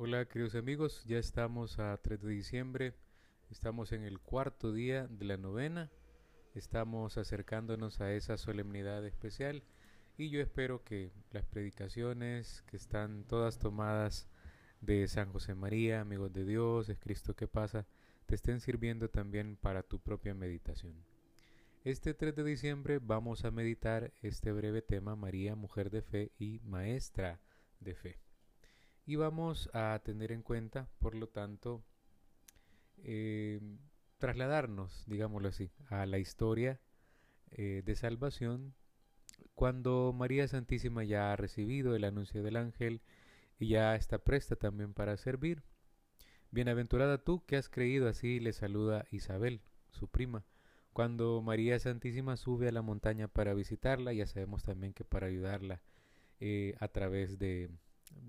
Hola queridos amigos, ya estamos a 3 de diciembre, estamos en el cuarto día de la novena, estamos acercándonos a esa solemnidad especial y yo espero que las predicaciones que están todas tomadas de San José María, amigos de Dios, es Cristo que pasa, te estén sirviendo también para tu propia meditación. Este 3 de diciembre vamos a meditar este breve tema María, mujer de fe y maestra de fe. Y vamos a tener en cuenta, por lo tanto, eh, trasladarnos, digámoslo así, a la historia eh, de salvación cuando María Santísima ya ha recibido el anuncio del ángel y ya está presta también para servir. Bienaventurada tú que has creído, así le saluda Isabel, su prima. Cuando María Santísima sube a la montaña para visitarla, ya sabemos también que para ayudarla eh, a través de,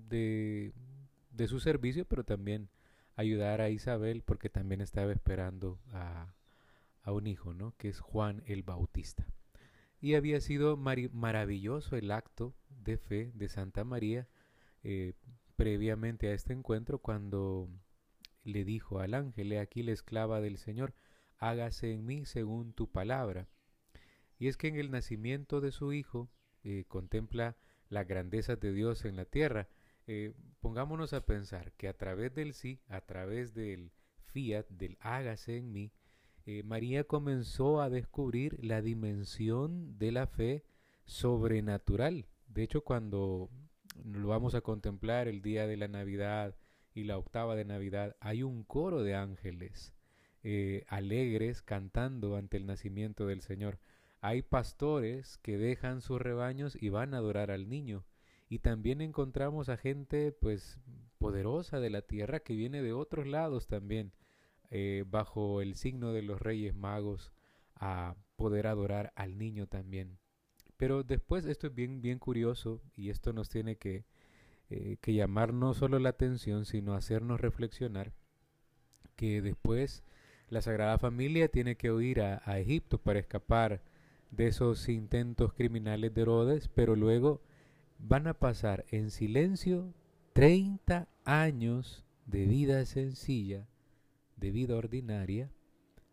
de, de, su servicio, pero también ayudar a Isabel porque también estaba esperando a, a un hijo, ¿no? Que es Juan el Bautista. Y había sido maravilloso el acto de fe de Santa María eh, previamente a este encuentro cuando le dijo al ángel, he aquí la esclava del Señor, hágase en mí según tu palabra. Y es que en el nacimiento de su hijo eh, contempla la grandeza de Dios en la tierra. Eh, pongámonos a pensar que a través del sí, a través del fiat, del hágase en mí, eh, María comenzó a descubrir la dimensión de la fe sobrenatural. De hecho, cuando lo vamos a contemplar el día de la Navidad y la octava de Navidad, hay un coro de ángeles eh, alegres cantando ante el nacimiento del Señor. Hay pastores que dejan sus rebaños y van a adorar al niño. Y también encontramos a gente pues poderosa de la tierra que viene de otros lados también eh, bajo el signo de los Reyes Magos a poder adorar al niño también. Pero después esto es bien, bien curioso y esto nos tiene que, eh, que llamar no solo la atención, sino hacernos reflexionar que después la Sagrada Familia tiene que huir a, a Egipto para escapar de esos intentos criminales de Herodes, pero luego van a pasar en silencio 30 años de vida sencilla de vida ordinaria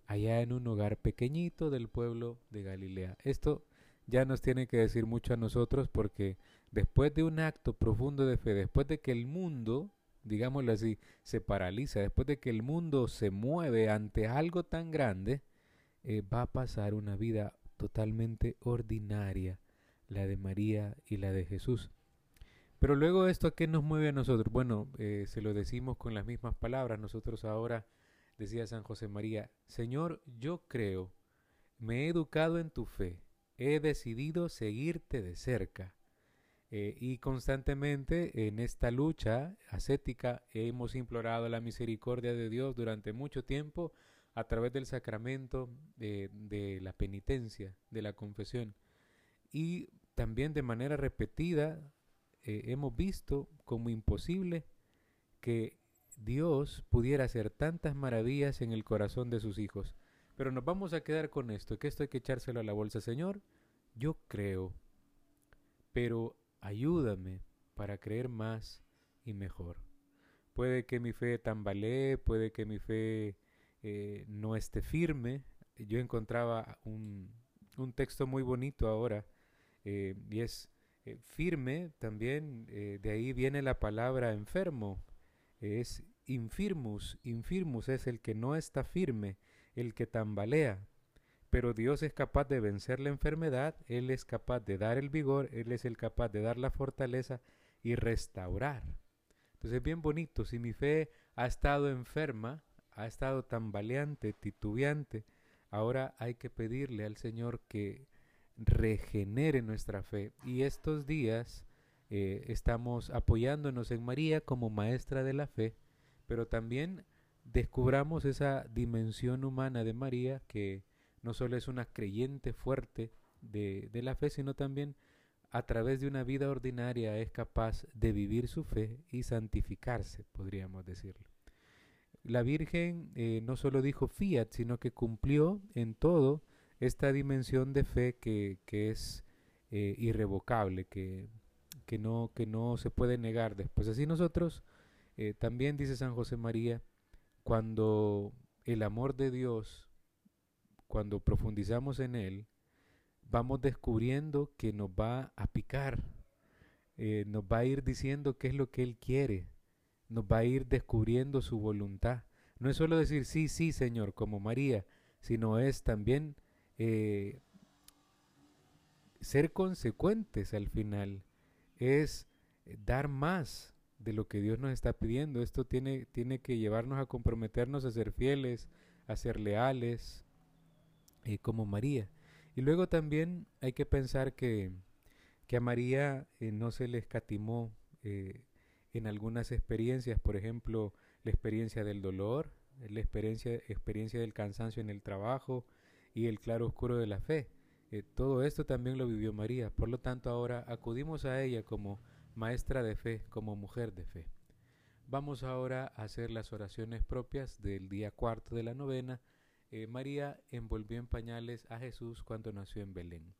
allá en un hogar pequeñito del pueblo de Galilea. Esto ya nos tiene que decir mucho a nosotros porque después de un acto profundo de fe, después de que el mundo, digámoslo así, se paraliza, después de que el mundo se mueve ante algo tan grande, eh, va a pasar una vida totalmente ordinaria, la de María y la de Jesús. Pero luego esto a qué nos mueve a nosotros? Bueno, eh, se lo decimos con las mismas palabras, nosotros ahora decía San José María, Señor, yo creo, me he educado en tu fe, he decidido seguirte de cerca. Eh, y constantemente en esta lucha ascética hemos implorado la misericordia de Dios durante mucho tiempo a través del sacramento de, la penitencia, de la confesión. Y también de manera repetida eh, hemos visto como imposible que Dios pudiera hacer tantas maravillas en el corazón de sus hijos. Pero nos vamos a quedar con esto, que esto hay que echárselo a la bolsa. Señor, yo creo, pero ayúdame para creer más y mejor. Puede que mi fe tambalee, puede que mi fe eh, no esté firme. Yo encontraba un, un texto muy bonito ahora eh, y es eh, firme también, de ahí viene la palabra enfermo es infirmus, infirmus es el que no está firme, el que tambalea. Pero Dios es capaz de vencer la enfermedad, Él es capaz de dar el vigor, Él es el capaz de dar la fortaleza y restaurar. Entonces es bien bonito, si mi fe ha estado enferma, ha estado tambaleante, titubeante, ahora hay que pedirle al Señor que regenere nuestra fe. Y estos días eh, estamos apoyándonos en María como maestra de la fe, pero también descubramos esa dimensión humana de María que no solo es una creyente fuerte de la fe, sino también a través de una vida ordinaria es capaz de vivir su fe y santificarse, podríamos decirlo. La Virgen eh, no solo dijo fiat, sino que cumplió en todo esta dimensión de fe que, que es eh, irrevocable, que que no, que no se puede negar después. Así nosotros Eh, también dice San José María, cuando el amor de Dios, cuando profundizamos en él, vamos descubriendo que nos va a picar, nos va a ir diciendo qué es lo que Él quiere, nos va a ir descubriendo su voluntad. No es solo decir sí, sí, Señor, como María, sino es también eh, ser consecuentes al final, es dar más de lo que Dios nos está pidiendo. Esto tiene, tiene que llevarnos a comprometernos a ser fieles, a ser leales, eh, como María. Y luego también hay que pensar que, que a María eh, no se le escatimó en algunas experiencias, por ejemplo, la experiencia del dolor, la experiencia, experiencia del cansancio en el trabajo y el claro oscuro de la fe. todo esto también lo vivió María, por lo tanto ahora acudimos a ella como maestra de fe, como mujer de fe. Vamos ahora a hacer las oraciones propias del día cuarto de la novena. Eh, María envolvió en pañales a Jesús cuando nació en Belén.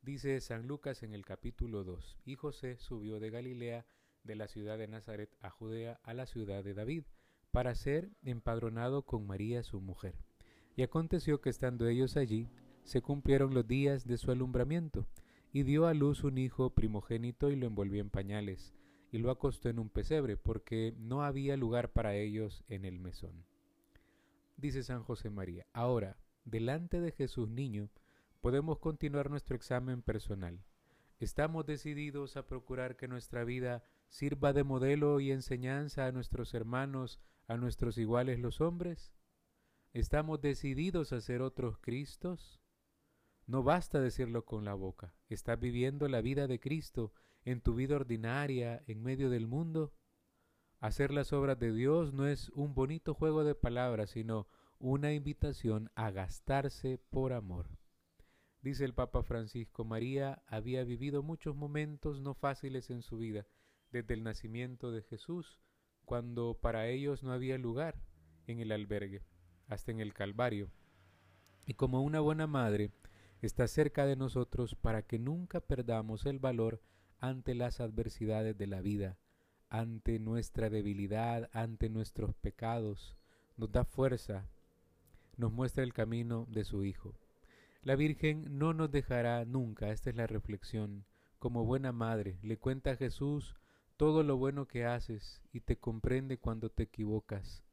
Dice San Lucas en el capítulo 2, y José subió de Galilea, de la ciudad de Nazaret a Judea, a la ciudad de David, para ser empadronado con María su mujer. Y aconteció que estando ellos allí, se cumplieron los días de su alumbramiento, y dio a luz un hijo primogénito y lo envolvió en pañales, y lo acostó en un pesebre, porque no había lugar para ellos en el mesón. Dice San José María, ahora, delante de Jesús niño, podemos continuar nuestro examen personal. ¿Estamos decididos a procurar que nuestra vida sirva de modelo y enseñanza a nuestros hermanos, a nuestros iguales los hombres? ¿Estamos decididos a ser otros Cristos? No basta decirlo con la boca. ¿Estás viviendo la vida de Cristo en tu vida ordinaria, en medio del mundo? Hacer las obras de Dios no es un bonito juego de palabras, sino una invitación a gastarse por amor. Dice el Papa Francisco, María había vivido muchos momentos no fáciles en su vida, desde el nacimiento de Jesús, cuando para ellos no había lugar en el albergue, hasta en el Calvario. Y como una buena madre, está cerca de nosotros para que nunca perdamos el valor ante las adversidades de la vida, ante nuestra debilidad, ante nuestros pecados, nos da fuerza, nos muestra el camino de su Hijo. La Virgen no nos dejará nunca, esta es la reflexión, como buena madre, le cuenta a Jesús todo lo bueno que haces y te comprende cuando te equivocas.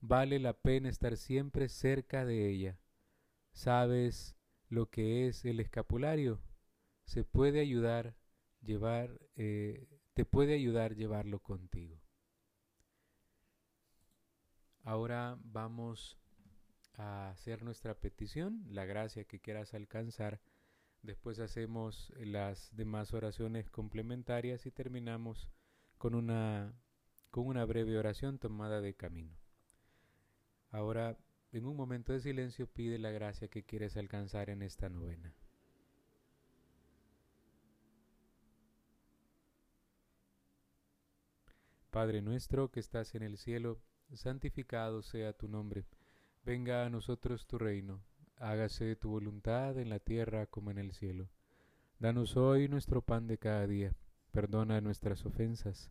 Vale la pena estar siempre cerca de ella. Sabes lo que es el escapulario, se puede ayudar llevar, eh, te puede ayudar llevarlo contigo. Ahora vamos a hacer nuestra petición, la gracia que quieras alcanzar. Después hacemos las demás oraciones complementarias y terminamos con una, con una breve oración tomada de camino. Ahora en un momento de silencio pide la gracia que quieres alcanzar en esta novena. Padre nuestro que estás en el cielo, santificado sea tu nombre. Venga a nosotros tu reino. Hágase tu voluntad en la tierra como en el cielo. Danos hoy nuestro pan de cada día. Perdona nuestras ofensas,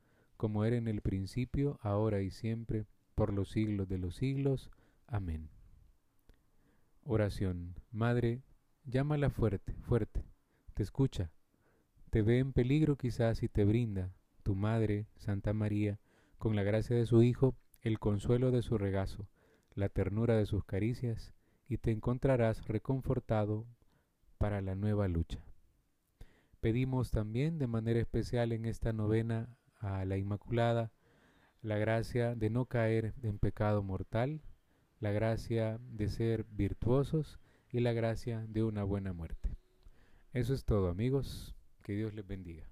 como era en el principio, ahora y siempre, por los siglos de los siglos. Amén. Oración. Madre, llámala fuerte, fuerte, te escucha, te ve en peligro quizás y te brinda, tu Madre, Santa María, con la gracia de su Hijo, el consuelo de su regazo, la ternura de sus caricias, y te encontrarás reconfortado para la nueva lucha. Pedimos también de manera especial en esta novena a la Inmaculada, la gracia de no caer en pecado mortal, la gracia de ser virtuosos y la gracia de una buena muerte. Eso es todo amigos, que Dios les bendiga.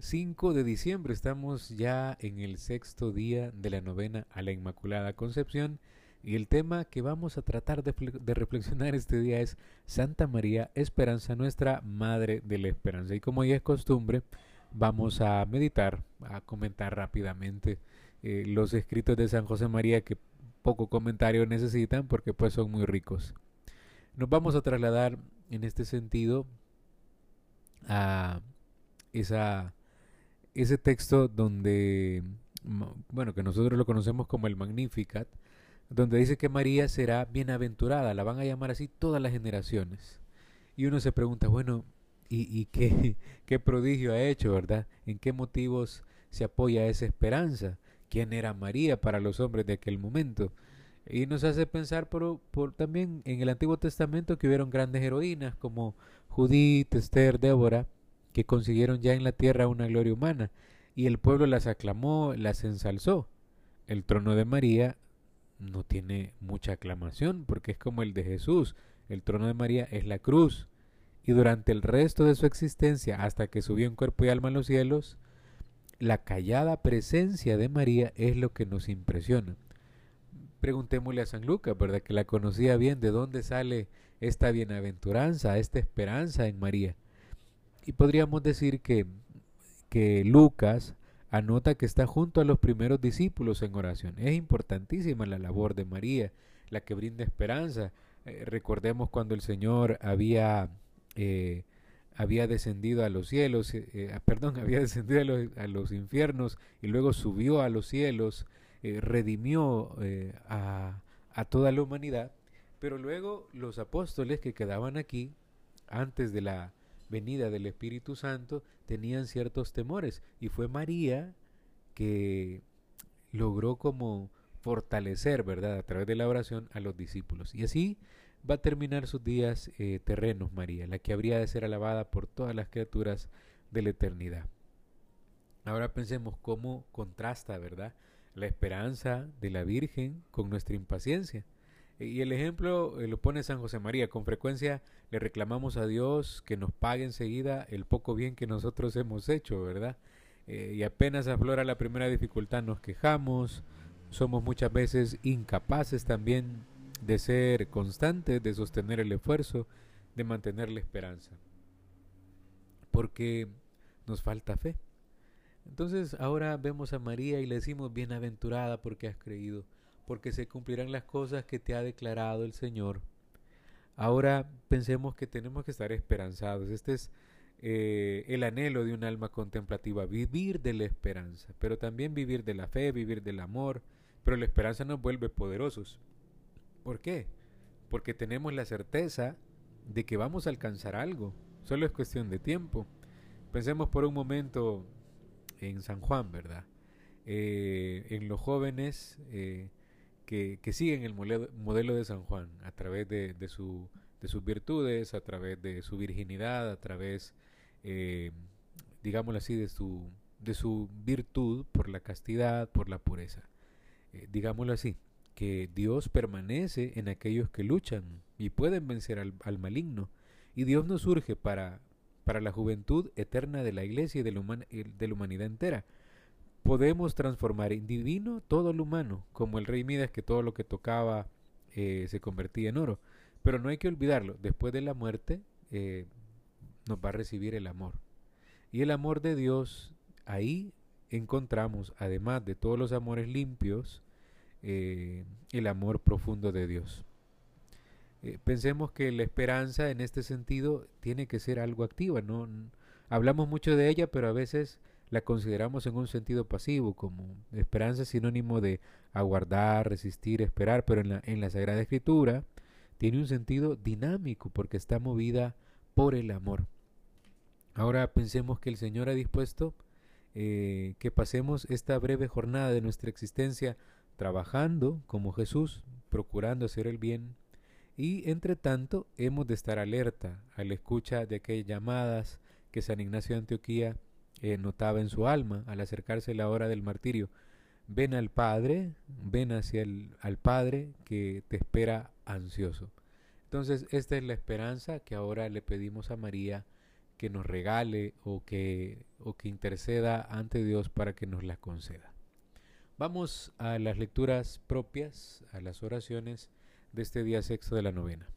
5 de diciembre. Estamos ya en el sexto día de la novena a la Inmaculada Concepción. Y el tema que vamos a tratar de, de, reflexionar este día es Santa María Esperanza, nuestra Madre de la Esperanza. Y como ya es costumbre, vamos a meditar, a comentar rápidamente eh, los escritos de San José María que poco comentario necesitan porque pues son muy ricos. Nos vamos a trasladar en este sentido a esa, ese texto donde, bueno, que nosotros lo conocemos como el Magnificat, donde dice que María será bienaventurada, la van a llamar así todas las generaciones. Y uno se pregunta, bueno, ¿y, y qué, qué prodigio ha hecho, verdad? ¿En qué motivos se apoya esa esperanza? ¿Quién era María para los hombres de aquel momento? Y nos hace pensar por, por, también en el Antiguo Testamento que hubieron grandes heroínas como Judith, Esther, Débora, que consiguieron ya en la tierra una gloria humana, y el pueblo las aclamó, las ensalzó. El trono de María no tiene mucha aclamación porque es como el de Jesús. El trono de María es la cruz. Y durante el resto de su existencia, hasta que subió en cuerpo y alma a los cielos, la callada presencia de María es lo que nos impresiona. Preguntémosle a San Lucas, ¿verdad? Que la conocía bien, de dónde sale esta bienaventuranza, esta esperanza en María. Y podríamos decir que, que Lucas anota que está junto a los primeros discípulos en oración. Es importantísima la labor de María, la que brinda esperanza. Eh, recordemos cuando el Señor había, eh, había descendido a los cielos, eh, ah, perdón, había descendido a los, a los, infiernos y luego subió a los cielos, redimió a, a toda la humanidad. Pero luego los apóstoles que quedaban aquí, antes de la venida del Espíritu Santo, tenían ciertos temores. Y fue María que logró como fortalecer, ¿verdad?, a través de la oración a los discípulos. Y así va a terminar sus días eh, terrenos, María, la que habría de ser alabada por todas las criaturas de la eternidad. Ahora pensemos cómo contrasta, ¿verdad?, la esperanza de la Virgen con nuestra impaciencia. Y el ejemplo eh, lo pone San José María. Con frecuencia le reclamamos a Dios que nos pague enseguida el poco bien que nosotros hemos hecho, ¿verdad? Eh, y apenas aflora la primera dificultad nos quejamos, somos muchas veces incapaces también de ser constantes, de sostener el esfuerzo, de mantener la esperanza, porque nos falta fe. Entonces ahora vemos a María y le decimos bienaventurada porque has creído porque se cumplirán las cosas que te ha declarado el Señor. Ahora pensemos que tenemos que estar esperanzados. Este es eh, el anhelo de un alma contemplativa, vivir de la esperanza, pero también vivir de la fe, vivir del amor. Pero la esperanza nos vuelve poderosos. ¿Por qué? Porque tenemos la certeza de que vamos a alcanzar algo. Solo es cuestión de tiempo. Pensemos por un momento en San Juan, ¿verdad? Eh, en los jóvenes eh, que, siguen el modelo de San Juan a través de, su, de sus virtudes, a través de su virginidad, a través, eh, digámoslo así, de su, de su virtud por la castidad, por la pureza. Eh, digámoslo así, que Dios permanece en aquellos que luchan y pueden vencer al, al maligno. Y Dios nos surge para, para la juventud eterna de la iglesia y de la, de la humanidad entera podemos transformar en divino todo lo humano, como el rey Midas que todo lo que tocaba eh, se convertía en oro. Pero no hay que olvidarlo, después de la muerte eh, nos va a recibir el amor. Y el amor de Dios, ahí encontramos, además de todos los amores limpios, eh, el amor profundo de Dios. pensemos que la esperanza en este sentido tiene que ser algo activa, ¿no? Hablamos mucho de ella, pero a veces la consideramos en un sentido pasivo, como esperanza sinónimo de aguardar, resistir, esperar, pero en la, en la Sagrada Escritura tiene un sentido dinámico porque está movida por el amor. Ahora pensemos que el Señor ha dispuesto eh, que pasemos esta breve jornada de nuestra existencia trabajando como Jesús, procurando hacer el bien, y entre tanto hemos de estar alerta a la escucha de aquellas llamadas que San Ignacio de Antioquía eh, notaba en su alma al acercarse la hora del martirio. Ven al Padre, ven hacia el al Padre que te espera ansioso. Entonces, esta es la esperanza que ahora le pedimos a María que nos regale o que, o que interceda ante Dios para que nos las conceda. Vamos a las lecturas propias, a las oraciones de este día sexto de la novena.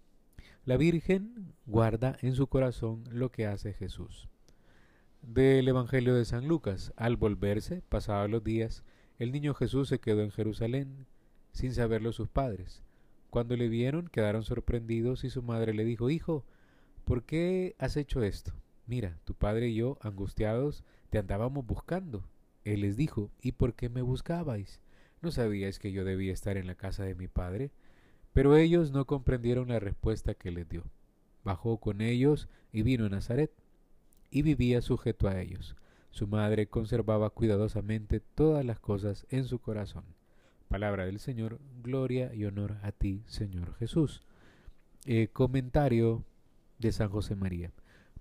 La Virgen guarda en su corazón lo que hace Jesús. Del Evangelio de San Lucas, al volverse, pasados los días, el niño Jesús se quedó en Jerusalén, sin saberlo sus padres. Cuando le vieron, quedaron sorprendidos y su madre le dijo, Hijo, ¿por qué has hecho esto? Mira, tu padre y yo, angustiados, te andábamos buscando. Él les dijo, ¿y por qué me buscabais? ¿No sabíais que yo debía estar en la casa de mi padre? Pero ellos no comprendieron la respuesta que les dio. Bajó con ellos y vino a Nazaret, y vivía sujeto a ellos. Su madre conservaba cuidadosamente todas las cosas en su corazón. Palabra del Señor, gloria y honor a ti, Señor Jesús. Eh, comentario de San José María.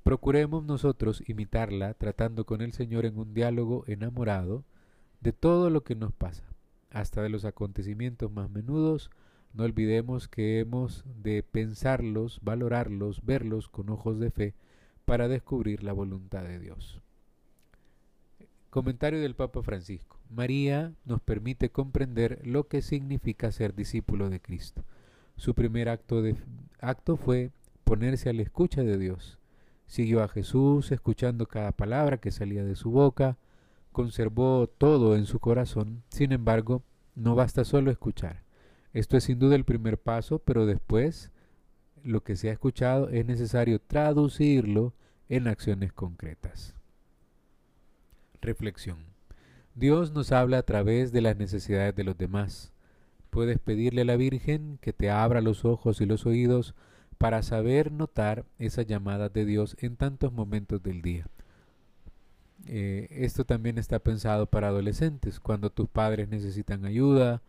Procuremos nosotros imitarla tratando con el Señor en un diálogo enamorado de todo lo que nos pasa, hasta de los acontecimientos más menudos. No olvidemos que hemos de pensarlos, valorarlos, verlos con ojos de fe para descubrir la voluntad de Dios. Comentario del Papa Francisco. María nos permite comprender lo que significa ser discípulo de Cristo. Su primer acto, acto fue ponerse a la escucha de Dios. Siguió a Jesús, escuchando cada palabra que salía de su boca, conservó todo en su corazón. Sin embargo, no basta solo escuchar. Esto es sin duda el primer paso, pero después lo que se ha escuchado es necesario traducirlo en acciones concretas. Reflexión. Dios nos habla a través de las necesidades de los demás. Puedes pedirle a la Virgen que te abra los ojos y los oídos para saber notar esas llamadas de Dios en tantos momentos del día. Eh, esto también está pensado para adolescentes, cuando tus padres necesitan ayuda,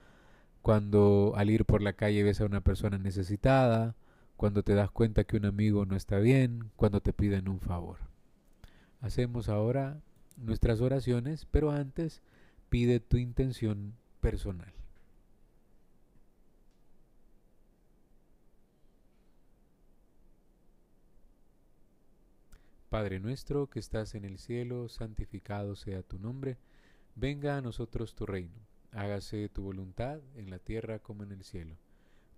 cuando al ir por la calle ves a una persona necesitada, cuando te das cuenta que un amigo no está bien, cuando te piden un favor. Hacemos ahora nuestras oraciones, pero antes pide tu intención personal. Padre nuestro que estás en el cielo, santificado sea tu nombre, venga a nosotros tu reino, hágase tu voluntad en la tierra como en el cielo.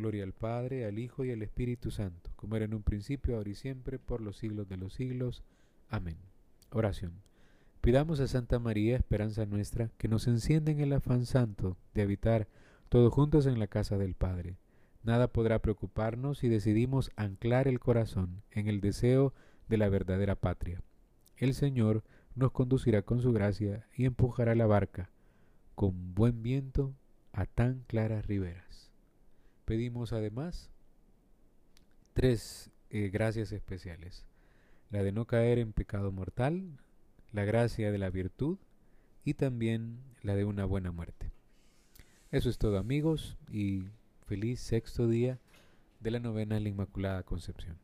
Gloria al Padre, al Hijo y al Espíritu Santo, como era en un principio, ahora y siempre, por los siglos de los siglos. Amén. Oración. Pidamos a Santa María, esperanza nuestra, que nos encienda en el afán santo de habitar todos juntos en la casa del Padre. Nada podrá preocuparnos si decidimos anclar el corazón en el deseo de la verdadera patria. El Señor nos conducirá con su gracia y empujará la barca con buen viento a tan claras riberas. Pedimos además tres eh, gracias especiales. La de no caer en pecado mortal, la gracia de la virtud y también la de una buena muerte. Eso es todo amigos y feliz sexto día de la novena de la Inmaculada Concepción.